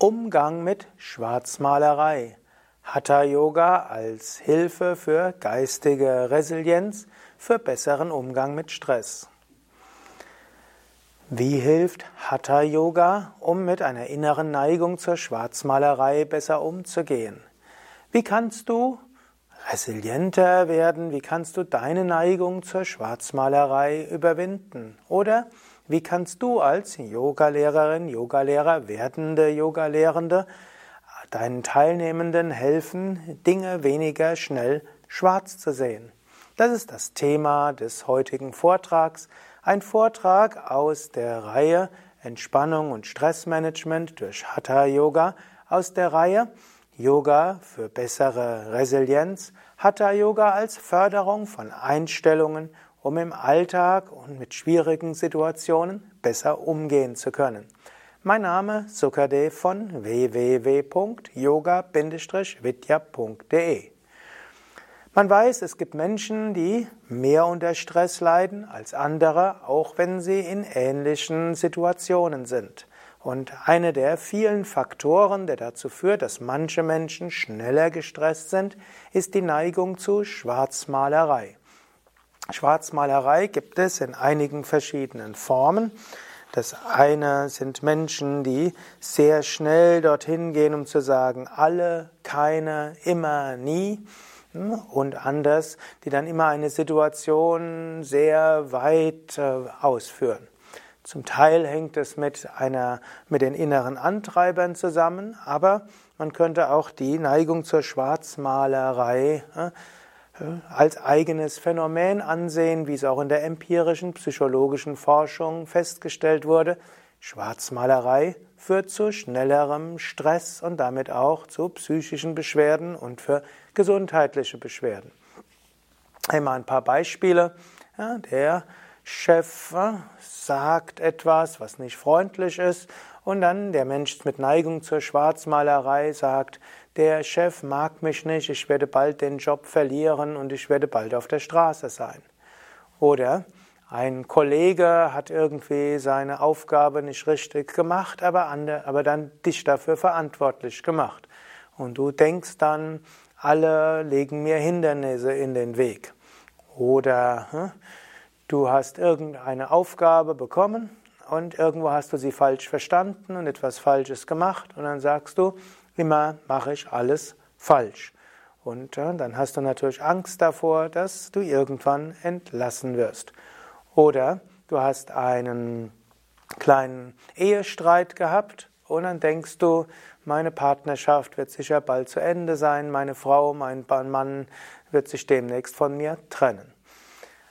Umgang mit Schwarzmalerei. Hatha Yoga als Hilfe für geistige Resilienz, für besseren Umgang mit Stress. Wie hilft Hatha Yoga, um mit einer inneren Neigung zur Schwarzmalerei besser umzugehen? Wie kannst du resilienter werden? Wie kannst du deine Neigung zur Schwarzmalerei überwinden? Oder wie kannst du als Yogalehrerin, Yogalehrer, werdende Yogalehrende deinen Teilnehmenden helfen, Dinge weniger schnell schwarz zu sehen? Das ist das Thema des heutigen Vortrags. Ein Vortrag aus der Reihe Entspannung und Stressmanagement durch Hatha Yoga, aus der Reihe Yoga für bessere Resilienz, Hatha Yoga als Förderung von Einstellungen um im Alltag und mit schwierigen Situationen besser umgehen zu können. Mein Name Sukade von www.yoga-vidya.de Man weiß, es gibt Menschen, die mehr unter Stress leiden als andere, auch wenn sie in ähnlichen Situationen sind. Und einer der vielen Faktoren, der dazu führt, dass manche Menschen schneller gestresst sind, ist die Neigung zu Schwarzmalerei. Schwarzmalerei gibt es in einigen verschiedenen Formen. Das eine sind Menschen, die sehr schnell dorthin gehen, um zu sagen, alle, keine, immer, nie. Und anders, die dann immer eine Situation sehr weit äh, ausführen. Zum Teil hängt es mit einer, mit den inneren Antreibern zusammen, aber man könnte auch die Neigung zur Schwarzmalerei äh, als eigenes Phänomen ansehen, wie es auch in der empirischen psychologischen Forschung festgestellt wurde. Schwarzmalerei führt zu schnellerem Stress und damit auch zu psychischen Beschwerden und für gesundheitliche Beschwerden. Einmal ein paar Beispiele. Ja, der Chef äh, sagt etwas, was nicht freundlich ist, und dann der Mensch mit Neigung zur Schwarzmalerei sagt, der Chef mag mich nicht, ich werde bald den Job verlieren und ich werde bald auf der Straße sein. Oder ein Kollege hat irgendwie seine Aufgabe nicht richtig gemacht, aber, andere, aber dann dich dafür verantwortlich gemacht. Und du denkst dann, alle legen mir Hindernisse in den Weg. Oder hm, du hast irgendeine Aufgabe bekommen und irgendwo hast du sie falsch verstanden und etwas Falsches gemacht und dann sagst du, Immer mache ich alles falsch. Und äh, dann hast du natürlich Angst davor, dass du irgendwann entlassen wirst. Oder du hast einen kleinen Ehestreit gehabt und dann denkst du, meine Partnerschaft wird sicher bald zu Ende sein, meine Frau, mein Mann wird sich demnächst von mir trennen.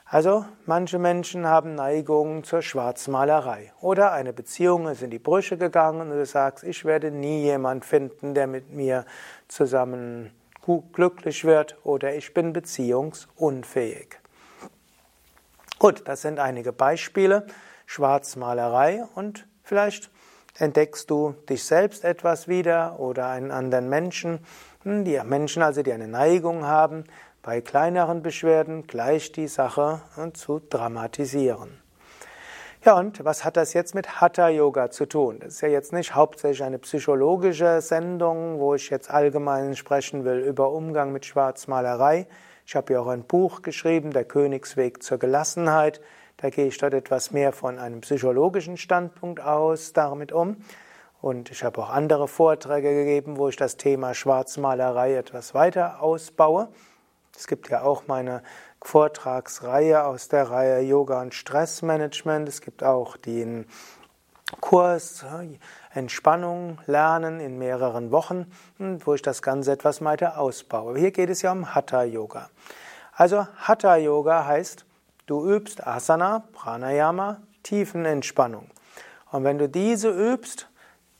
Also manche Menschen haben Neigungen zur Schwarzmalerei. Oder eine Beziehung ist in die Brüche gegangen und du sagst, ich werde nie jemand finden, der mit mir zusammen glücklich wird oder ich bin beziehungsunfähig. Gut, das sind einige Beispiele. Schwarzmalerei und vielleicht entdeckst du dich selbst etwas wieder oder einen anderen Menschen. Hm, die Menschen also, die eine Neigung haben, bei kleineren Beschwerden gleich die Sache zu dramatisieren. Ja, und was hat das jetzt mit Hatha Yoga zu tun? Das ist ja jetzt nicht hauptsächlich eine psychologische Sendung, wo ich jetzt allgemein sprechen will über Umgang mit Schwarzmalerei. Ich habe ja auch ein Buch geschrieben, Der Königsweg zur Gelassenheit. Da gehe ich dort etwas mehr von einem psychologischen Standpunkt aus damit um. Und ich habe auch andere Vorträge gegeben, wo ich das Thema Schwarzmalerei etwas weiter ausbaue. Es gibt ja auch meine Vortragsreihe aus der Reihe Yoga und Stressmanagement. Es gibt auch den Kurs Entspannung lernen in mehreren Wochen, wo ich das Ganze etwas weiter ausbaue. Hier geht es ja um Hatha Yoga. Also Hatha Yoga heißt, du übst Asana, Pranayama, Tiefenentspannung. Und wenn du diese übst,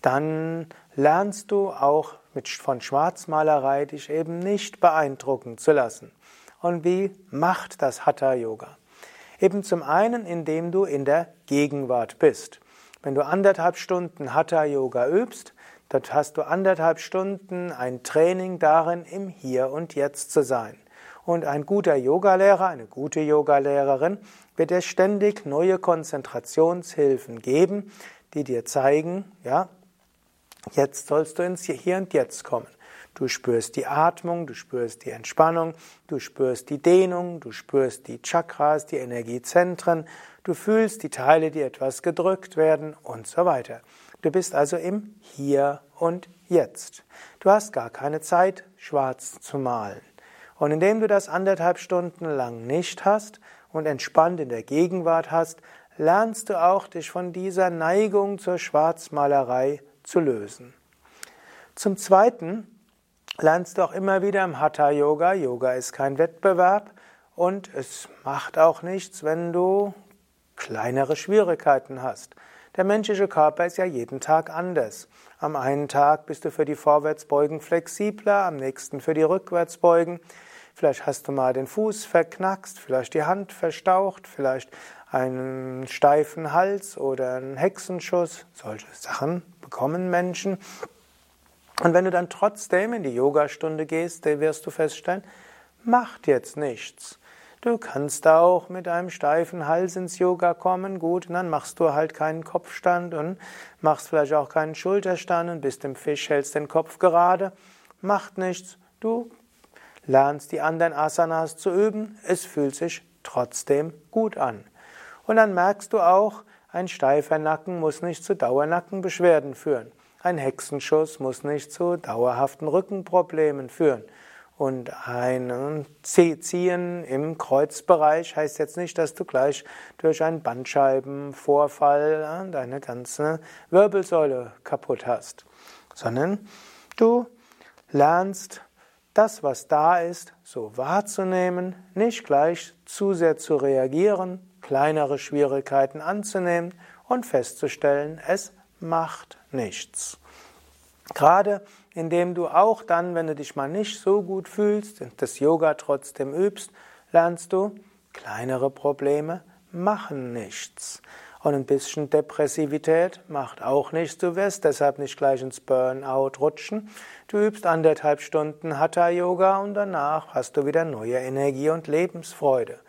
dann lernst du auch mit, von Schwarzmalerei dich eben nicht beeindrucken zu lassen. Und wie macht das Hatha Yoga? Eben zum einen, indem du in der Gegenwart bist. Wenn du anderthalb Stunden Hatha Yoga übst, dort hast du anderthalb Stunden ein Training darin, im Hier und Jetzt zu sein. Und ein guter Yogalehrer, eine gute Yogalehrerin wird dir ständig neue Konzentrationshilfen geben, die dir zeigen, ja, Jetzt sollst du ins Hier und Jetzt kommen. Du spürst die Atmung, du spürst die Entspannung, du spürst die Dehnung, du spürst die Chakras, die Energiezentren, du fühlst die Teile, die etwas gedrückt werden und so weiter. Du bist also im Hier und Jetzt. Du hast gar keine Zeit, schwarz zu malen. Und indem du das anderthalb Stunden lang nicht hast und entspannt in der Gegenwart hast, lernst du auch dich von dieser Neigung zur Schwarzmalerei zu lösen. Zum Zweiten lernst du auch immer wieder im Hatha Yoga. Yoga ist kein Wettbewerb und es macht auch nichts, wenn du kleinere Schwierigkeiten hast. Der menschliche Körper ist ja jeden Tag anders. Am einen Tag bist du für die Vorwärtsbeugen flexibler, am nächsten für die Rückwärtsbeugen. Vielleicht hast du mal den Fuß verknackst, vielleicht die Hand verstaucht, vielleicht einen steifen Hals oder einen Hexenschuss. Solche Sachen bekommen Menschen. Und wenn du dann trotzdem in die Yogastunde gehst, wirst du feststellen, macht jetzt nichts. Du kannst auch mit einem steifen Hals ins Yoga kommen, gut, und dann machst du halt keinen Kopfstand und machst vielleicht auch keinen Schulterstand und bist im Fisch, hältst den Kopf gerade. Macht nichts. Du lernst die anderen Asanas zu üben. Es fühlt sich trotzdem gut an. Und dann merkst du auch, ein steifer Nacken muss nicht zu Dauernackenbeschwerden führen. Ein Hexenschuss muss nicht zu dauerhaften Rückenproblemen führen. Und ein Ziehen im Kreuzbereich heißt jetzt nicht, dass du gleich durch einen Bandscheibenvorfall deine ganze Wirbelsäule kaputt hast, sondern du lernst das, was da ist, so wahrzunehmen, nicht gleich zu sehr zu reagieren, kleinere Schwierigkeiten anzunehmen und festzustellen, es macht nichts. Gerade indem du auch dann, wenn du dich mal nicht so gut fühlst, das Yoga trotzdem übst, lernst du, kleinere Probleme machen nichts. Und ein bisschen Depressivität macht auch nichts. Du wirst deshalb nicht gleich ins Burnout rutschen. Du übst anderthalb Stunden Hatha Yoga und danach hast du wieder neue Energie und Lebensfreude.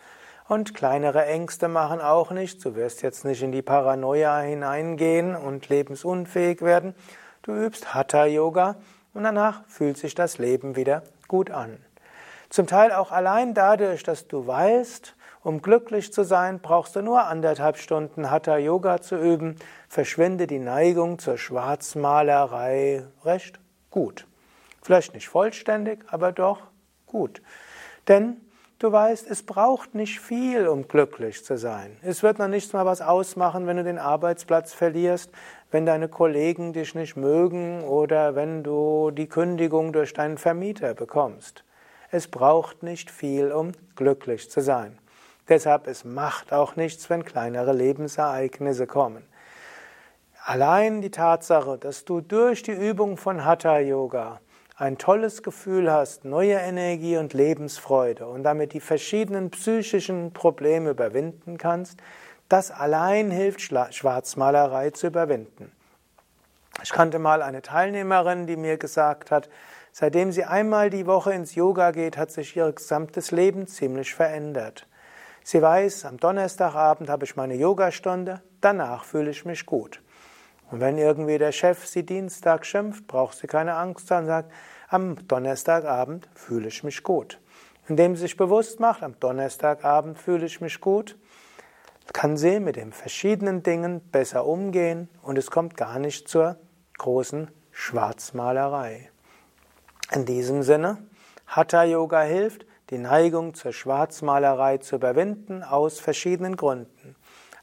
Und kleinere Ängste machen auch nichts. Du wirst jetzt nicht in die Paranoia hineingehen und lebensunfähig werden. Du übst Hatha Yoga und danach fühlt sich das Leben wieder gut an. Zum Teil auch allein dadurch, dass du weißt, um glücklich zu sein, brauchst du nur anderthalb Stunden Hatha Yoga zu üben, verschwinde die Neigung zur Schwarzmalerei recht gut. Vielleicht nicht vollständig, aber doch gut. Denn Du weißt, es braucht nicht viel, um glücklich zu sein. Es wird noch nichts mal was ausmachen, wenn du den Arbeitsplatz verlierst, wenn deine Kollegen dich nicht mögen oder wenn du die Kündigung durch deinen Vermieter bekommst. Es braucht nicht viel, um glücklich zu sein. Deshalb es macht auch nichts, wenn kleinere Lebensereignisse kommen. Allein die Tatsache, dass du durch die Übung von Hatha Yoga ein tolles Gefühl hast, neue Energie und Lebensfreude und damit die verschiedenen psychischen Probleme überwinden kannst, das allein hilft, Schwarzmalerei zu überwinden. Ich kannte mal eine Teilnehmerin, die mir gesagt hat, seitdem sie einmal die Woche ins Yoga geht, hat sich ihr gesamtes Leben ziemlich verändert. Sie weiß, am Donnerstagabend habe ich meine Yogastunde, danach fühle ich mich gut. Und wenn irgendwie der Chef sie Dienstag schimpft, braucht sie keine Angst haben, sagt, am Donnerstagabend fühle ich mich gut. Indem sie sich bewusst macht, am Donnerstagabend fühle ich mich gut, kann sie mit den verschiedenen Dingen besser umgehen und es kommt gar nicht zur großen Schwarzmalerei. In diesem Sinne, Hatha Yoga hilft, die Neigung zur Schwarzmalerei zu überwinden aus verschiedenen Gründen.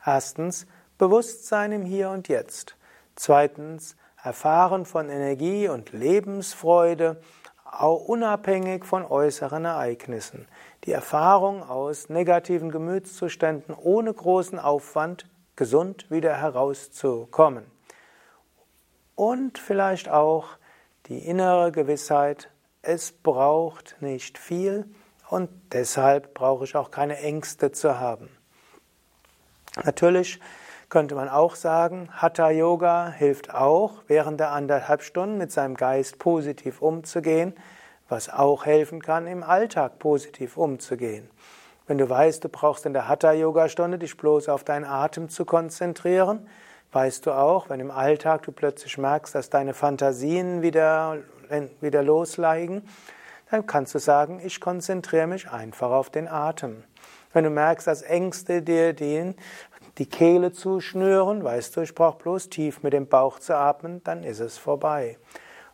Erstens, Bewusstsein im Hier und Jetzt. Zweitens, Erfahren von Energie und Lebensfreude, auch unabhängig von äußeren Ereignissen. Die Erfahrung aus negativen Gemütszuständen ohne großen Aufwand gesund wieder herauszukommen. Und vielleicht auch die innere Gewissheit, es braucht nicht viel und deshalb brauche ich auch keine Ängste zu haben. Natürlich könnte man auch sagen, Hatha Yoga hilft auch, während der anderthalb Stunden mit seinem Geist positiv umzugehen, was auch helfen kann, im Alltag positiv umzugehen. Wenn du weißt, du brauchst in der Hatha Yoga Stunde dich bloß auf deinen Atem zu konzentrieren, weißt du auch, wenn im Alltag du plötzlich merkst, dass deine Fantasien wieder, wieder loslegen, dann kannst du sagen, ich konzentriere mich einfach auf den Atem. Wenn du merkst, dass Ängste dir die, die Kehle zuschnüren, weißt du, ich brauche bloß tief mit dem Bauch zu atmen, dann ist es vorbei.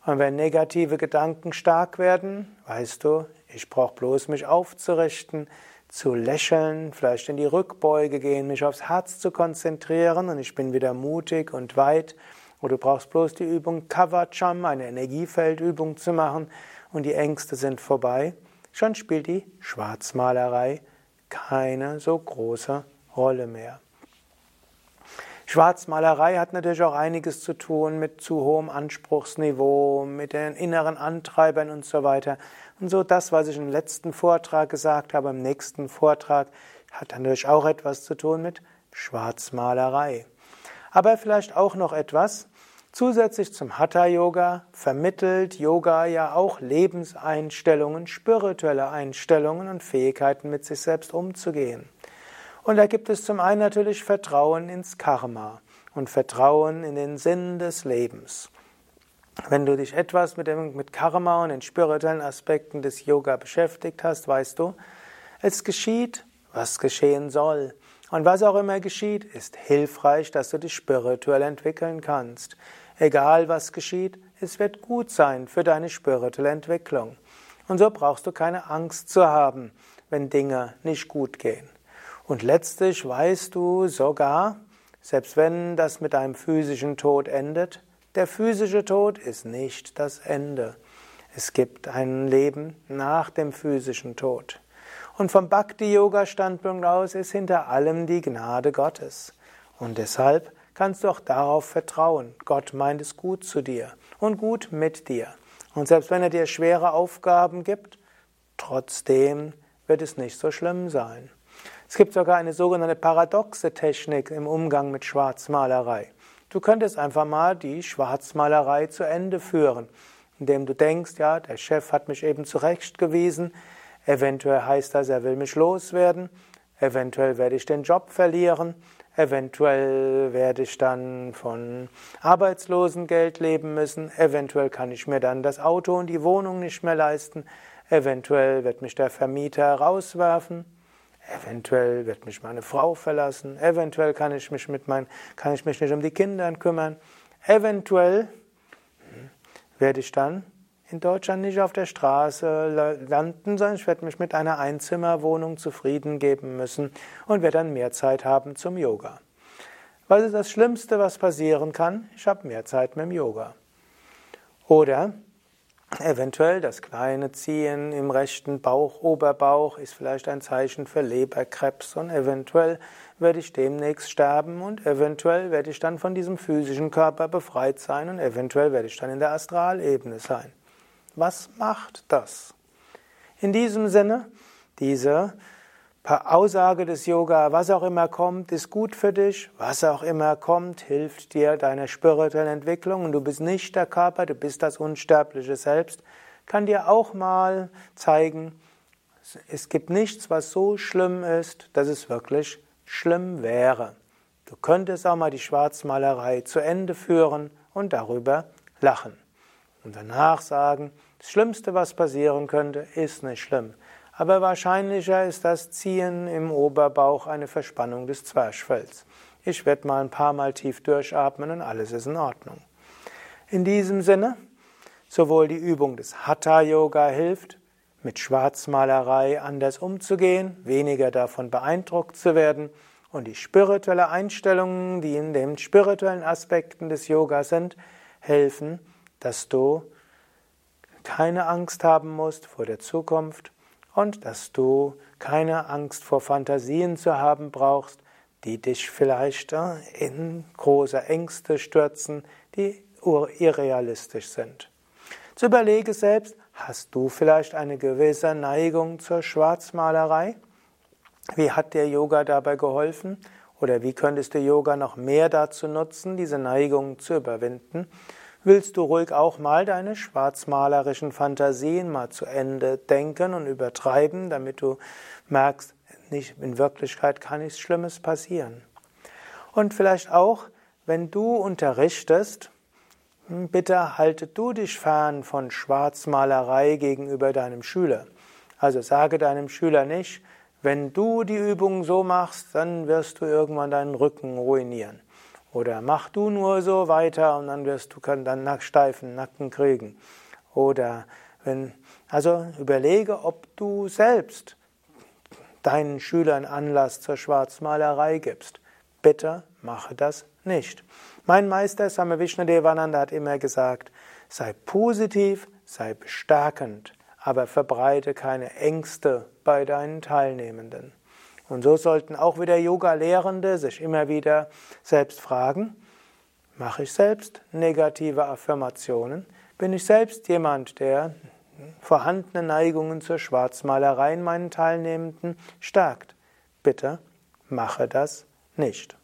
Und wenn negative Gedanken stark werden, weißt du, ich brauche bloß mich aufzurichten, zu lächeln, vielleicht in die Rückbeuge gehen, mich aufs Herz zu konzentrieren und ich bin wieder mutig und weit. Oder du brauchst bloß die Übung Kavacham, eine Energiefeldübung zu machen und die Ängste sind vorbei. Schon spielt die Schwarzmalerei keine so große Rolle mehr. Schwarzmalerei hat natürlich auch einiges zu tun mit zu hohem Anspruchsniveau, mit den inneren Antreibern und so weiter. Und so das, was ich im letzten Vortrag gesagt habe, im nächsten Vortrag, hat natürlich auch etwas zu tun mit Schwarzmalerei. Aber vielleicht auch noch etwas. Zusätzlich zum Hatha Yoga vermittelt Yoga ja auch Lebenseinstellungen, spirituelle Einstellungen und Fähigkeiten mit sich selbst umzugehen. Und da gibt es zum einen natürlich Vertrauen ins Karma und Vertrauen in den Sinn des Lebens. Wenn du dich etwas mit, dem, mit Karma und den spirituellen Aspekten des Yoga beschäftigt hast, weißt du, es geschieht, was geschehen soll. Und was auch immer geschieht, ist hilfreich, dass du dich spirituell entwickeln kannst. Egal was geschieht, es wird gut sein für deine spirituelle Entwicklung. Und so brauchst du keine Angst zu haben, wenn Dinge nicht gut gehen. Und letztlich weißt du sogar, selbst wenn das mit einem physischen Tod endet, der physische Tod ist nicht das Ende. Es gibt ein Leben nach dem physischen Tod. Und vom Bhakti-Yoga-Standpunkt aus ist hinter allem die Gnade Gottes. Und deshalb kannst du auch darauf vertrauen. Gott meint es gut zu dir und gut mit dir. Und selbst wenn er dir schwere Aufgaben gibt, trotzdem wird es nicht so schlimm sein. Es gibt sogar eine sogenannte paradoxe Technik im Umgang mit Schwarzmalerei. Du könntest einfach mal die Schwarzmalerei zu Ende führen, indem du denkst, ja, der Chef hat mich eben zurechtgewiesen, eventuell heißt das, er will mich loswerden, eventuell werde ich den Job verlieren, eventuell werde ich dann von Arbeitslosengeld leben müssen, eventuell kann ich mir dann das Auto und die Wohnung nicht mehr leisten, eventuell wird mich der Vermieter rauswerfen. Eventuell wird mich meine Frau verlassen. Eventuell kann ich mich, mit mein, kann ich mich nicht um die Kinder kümmern. Eventuell hm, werde ich dann in Deutschland nicht auf der Straße landen, sondern ich werde mich mit einer Einzimmerwohnung zufrieden geben müssen und werde dann mehr Zeit haben zum Yoga. Was ist das Schlimmste, was passieren kann? Ich habe mehr Zeit mit dem Yoga. Oder Eventuell das kleine Ziehen im rechten Bauch, Oberbauch ist vielleicht ein Zeichen für Leberkrebs und eventuell werde ich demnächst sterben und eventuell werde ich dann von diesem physischen Körper befreit sein und eventuell werde ich dann in der Astralebene sein. Was macht das? In diesem Sinne, diese Aussage des Yoga, was auch immer kommt, ist gut für dich, was auch immer kommt, hilft dir deiner spirituellen Entwicklung und du bist nicht der Körper, du bist das unsterbliche Selbst, kann dir auch mal zeigen, es gibt nichts, was so schlimm ist, dass es wirklich schlimm wäre. Du könntest auch mal die Schwarzmalerei zu Ende führen und darüber lachen. Und danach sagen, das Schlimmste, was passieren könnte, ist nicht schlimm aber wahrscheinlicher ist das Ziehen im Oberbauch eine Verspannung des Zwerchfells. Ich werde mal ein paar Mal tief durchatmen und alles ist in Ordnung. In diesem Sinne, sowohl die Übung des Hatha Yoga hilft, mit Schwarzmalerei anders umzugehen, weniger davon beeindruckt zu werden und die spirituelle Einstellungen, die in den spirituellen Aspekten des Yoga sind, helfen, dass du keine Angst haben musst vor der Zukunft und dass du keine Angst vor Fantasien zu haben brauchst, die dich vielleicht äh, in große Ängste stürzen, die irrealistisch sind. Zu überlege selbst, hast du vielleicht eine gewisse Neigung zur Schwarzmalerei? Wie hat dir Yoga dabei geholfen? Oder wie könntest du Yoga noch mehr dazu nutzen, diese Neigung zu überwinden? Willst du ruhig auch mal deine schwarzmalerischen Fantasien mal zu Ende denken und übertreiben, damit du merkst, nicht in Wirklichkeit kann nichts Schlimmes passieren. Und vielleicht auch, wenn du unterrichtest, hm, bitte halte du dich fern von Schwarzmalerei gegenüber deinem Schüler. Also sage deinem Schüler nicht, wenn du die Übung so machst, dann wirst du irgendwann deinen Rücken ruinieren. Oder mach du nur so weiter und dann wirst du dann steifen Nacken kriegen. Oder wenn, also überlege, ob du selbst deinen Schülern Anlass zur Schwarzmalerei gibst. Bitte mache das nicht. Mein Meister Same Vishnadevananda hat immer gesagt, sei positiv, sei bestärkend, aber verbreite keine Ängste bei deinen Teilnehmenden. Und so sollten auch wieder Yoga-Lehrende sich immer wieder selbst fragen, mache ich selbst negative Affirmationen? Bin ich selbst jemand, der vorhandene Neigungen zur Schwarzmalerei in meinen Teilnehmenden stärkt? Bitte mache das nicht.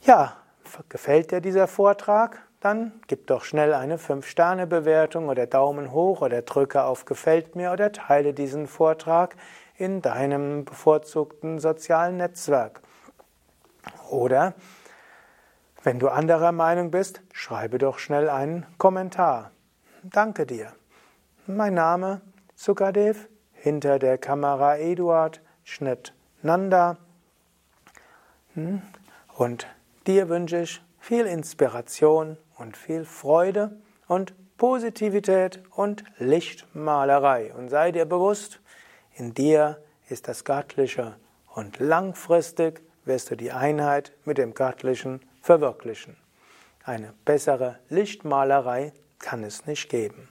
Ja, gefällt dir dieser Vortrag? Dann gib doch schnell eine 5-Sterne-Bewertung oder Daumen hoch oder drücke auf Gefällt mir oder teile diesen Vortrag in deinem bevorzugten sozialen Netzwerk. Oder wenn du anderer Meinung bist, schreibe doch schnell einen Kommentar. Danke dir. Mein Name Sukadev, hinter der Kamera Eduard, Schnitt Nanda. Hm? Und Dir wünsche ich viel Inspiration und viel Freude und Positivität und Lichtmalerei. Und sei dir bewusst, in dir ist das Göttliche und langfristig wirst du die Einheit mit dem Göttlichen verwirklichen. Eine bessere Lichtmalerei kann es nicht geben.